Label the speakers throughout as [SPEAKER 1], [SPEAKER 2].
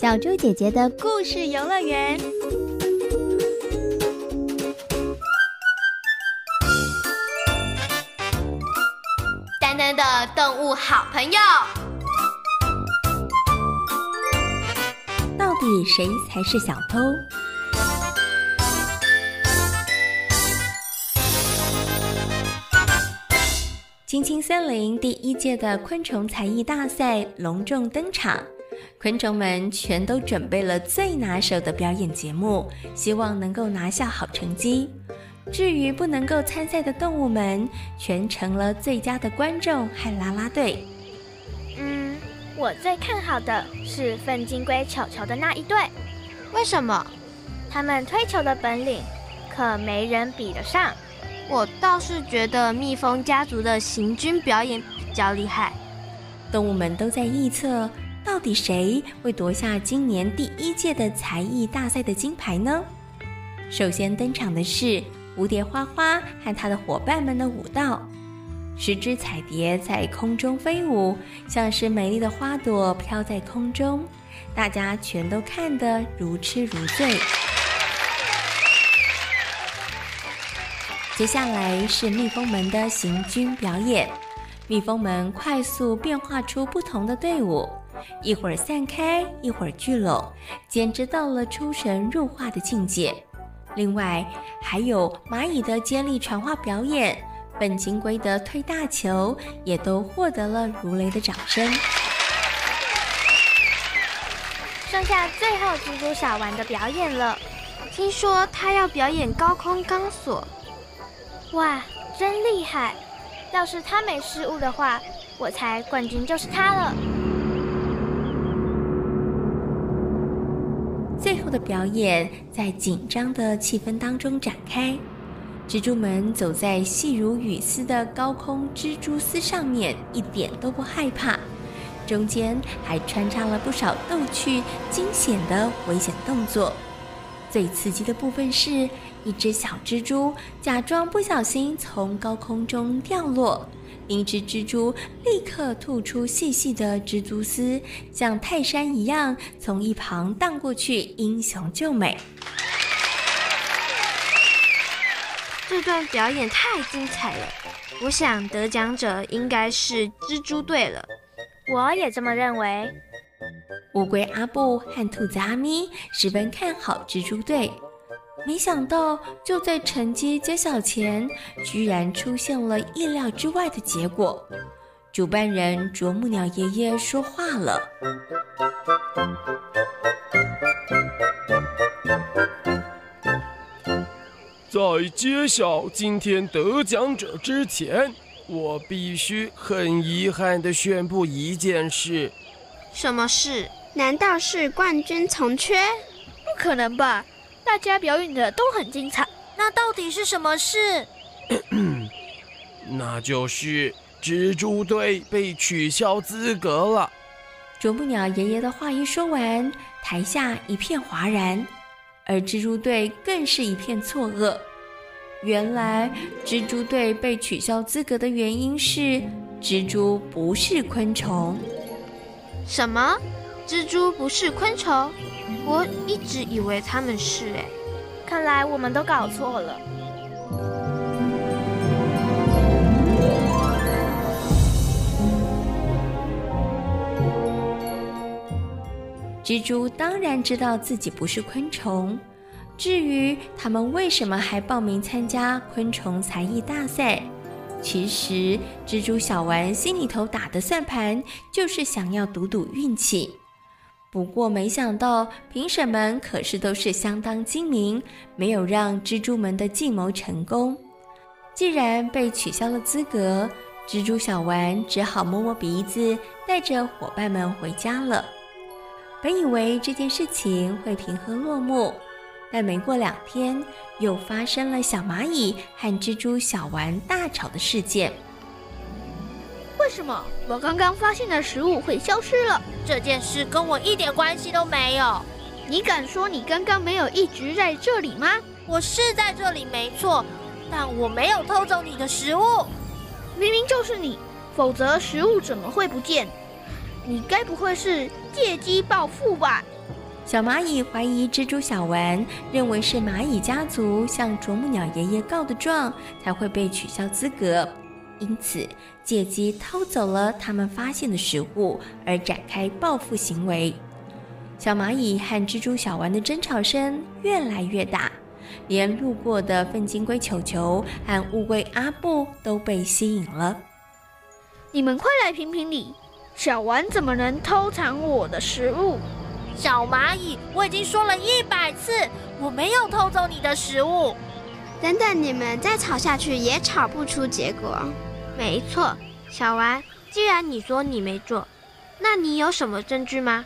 [SPEAKER 1] 小猪姐姐的故事游乐园。
[SPEAKER 2] 丹丹的动物好朋友，
[SPEAKER 1] 到底谁才是小偷？青青森林第一届的昆虫才艺大赛隆重登场，昆虫们全都准备了最拿手的表演节目，希望能够拿下好成绩。至于不能够参赛的动物们，全成了最佳的观众和啦啦队。
[SPEAKER 3] 嗯，我最看好的是粪金龟球球的那一队，
[SPEAKER 2] 为什么？
[SPEAKER 3] 他们推球的本领可没人比得上。
[SPEAKER 2] 我倒是觉得蜜蜂家族的行军表演比较厉害。
[SPEAKER 1] 动物们都在预测，到底谁会夺下今年第一届的才艺大赛的金牌呢？首先登场的是蝴蝶花花和他的伙伴们的舞蹈。十只彩蝶在空中飞舞，像是美丽的花朵飘在空中，大家全都看得如痴如醉。接下来是蜜蜂们的行军表演，蜜蜂们快速变化出不同的队伍，一会儿散开，一会儿聚拢，简直到了出神入化的境界。另外，还有蚂蚁的接力传话表演，笨金龟的推大球，也都获得了如雷的掌声。
[SPEAKER 3] 剩下最后蜘蛛小丸的表演了，
[SPEAKER 2] 听说他要表演高空钢索。
[SPEAKER 3] 哇，真厉害！要是他没失误的话，我猜冠军就是他了。
[SPEAKER 1] 的表演在紧张的气氛当中展开，蜘蛛们走在细如雨丝的高空蜘蛛丝上面，一点都不害怕。中间还穿插了不少逗趣、惊险的危险动作。最刺激的部分是。一只小蜘蛛假装不小心从高空中掉落，一只蜘蛛立刻吐出细细的蜘蛛丝，像泰山一样从一旁荡过去，英雄救美。
[SPEAKER 2] 这段表演太精彩了，我想得奖者应该是蜘蛛队了。
[SPEAKER 3] 我也这么认为。
[SPEAKER 1] 乌龟阿布和兔子阿咪十分看好蜘蛛队。没想到，就在成绩揭晓前，居然出现了意料之外的结果。主办人啄木鸟爷爷说话了：“
[SPEAKER 4] 在揭晓今天得奖者之前，我必须很遗憾的宣布一件事。
[SPEAKER 2] 什么事？
[SPEAKER 5] 难道是冠军从缺？
[SPEAKER 3] 不可能吧！”大家表演的都很精彩，
[SPEAKER 2] 那到底是什么事？
[SPEAKER 4] 那就是蜘蛛队被取消资格了。
[SPEAKER 1] 啄木鸟爷爷的话一说完，台下一片哗然，而蜘蛛队更是一片错愕。原来蜘蛛队被取消资格的原因是蜘蛛不是昆虫。
[SPEAKER 2] 什么？蜘蛛不是昆虫？我一直以为他们是哎，
[SPEAKER 3] 看来我们都搞错了。
[SPEAKER 1] 蜘蛛当然知道自己不是昆虫，至于他们为什么还报名参加昆虫才艺大赛，其实蜘蛛小丸心里头打的算盘就是想要赌赌运气。不过，没想到评审们可是都是相当精明，没有让蜘蛛们的计谋成功。既然被取消了资格，蜘蛛小丸只好摸摸鼻子，带着伙伴们回家了。本以为这件事情会平和落幕，但没过两天，又发生了小蚂蚁和蜘蛛小丸大吵的事件。
[SPEAKER 3] 为什么我刚刚发现的食物会消失了？
[SPEAKER 2] 这件事跟我一点关系都没有。
[SPEAKER 3] 你敢说你刚刚没有一直在这里吗？
[SPEAKER 2] 我是在这里没错，但我没有偷走你的食物。
[SPEAKER 3] 明明就是你，否则食物怎么会不见？你该不会是借机报复吧？
[SPEAKER 1] 小蚂蚁怀疑蜘蛛小丸，认为是蚂蚁家族向啄木鸟爷爷告的状，才会被取消资格，因此借机偷走了他们发现的食物，而展开报复行为。小蚂蚁和蜘蛛小丸的争吵声越来越大，连路过的粪金龟球球和乌龟阿布都被吸引了。
[SPEAKER 3] 你们快来评评理，小丸怎么能偷藏我的食物？
[SPEAKER 6] 小蚂蚁，我已经说了一百次，我没有偷走你的食物。
[SPEAKER 5] 等等，你们再吵下去也吵不出结果。
[SPEAKER 2] 没错，小丸，既然你说你没做，那你有什么证据吗？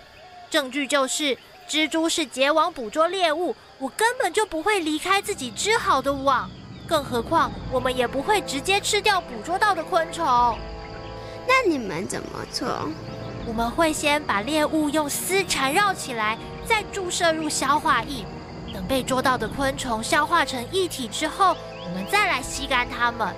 [SPEAKER 6] 证据就是蜘蛛是结网捕捉猎物，我根本就不会离开自己织好的网，更何况我们也不会直接吃掉捕捉到的昆虫。
[SPEAKER 5] 那你们怎么做？
[SPEAKER 6] 我们会先把猎物用丝缠绕起来，再注射入消化液。等被捉到的昆虫消化成液体之后，我们再来吸干它们。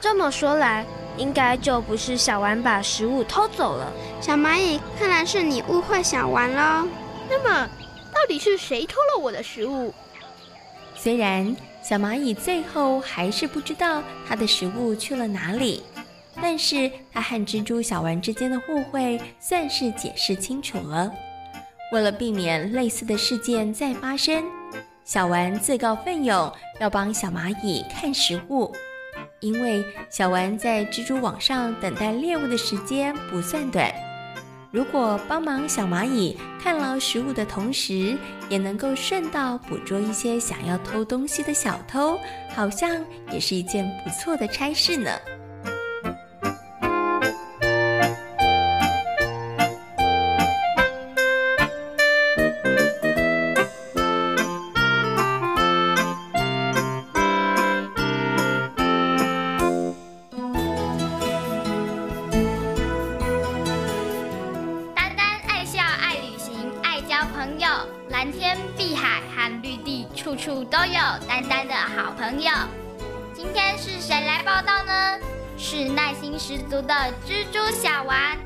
[SPEAKER 2] 这么说来，应该就不是小丸把食物偷走了。
[SPEAKER 5] 小蚂蚁，看来是你误会小丸喽。
[SPEAKER 3] 那么，到底是谁偷了我的食物？
[SPEAKER 1] 虽然小蚂蚁最后还是不知道它的食物去了哪里。但是它和蜘蛛小丸之间的误会算是解释清楚了。为了避免类似的事件再发生，小丸自告奋勇要帮小蚂蚁看食物，因为小丸在蜘蛛网上等待猎物的时间不算短。如果帮忙小蚂蚁看牢食物的同时，也能够顺道捕捉一些想要偷东西的小偷，好像也是一件不错的差事呢。
[SPEAKER 7] 处都有丹丹的好朋友。今天是谁来报道呢？是耐心十足的蜘蛛小丸。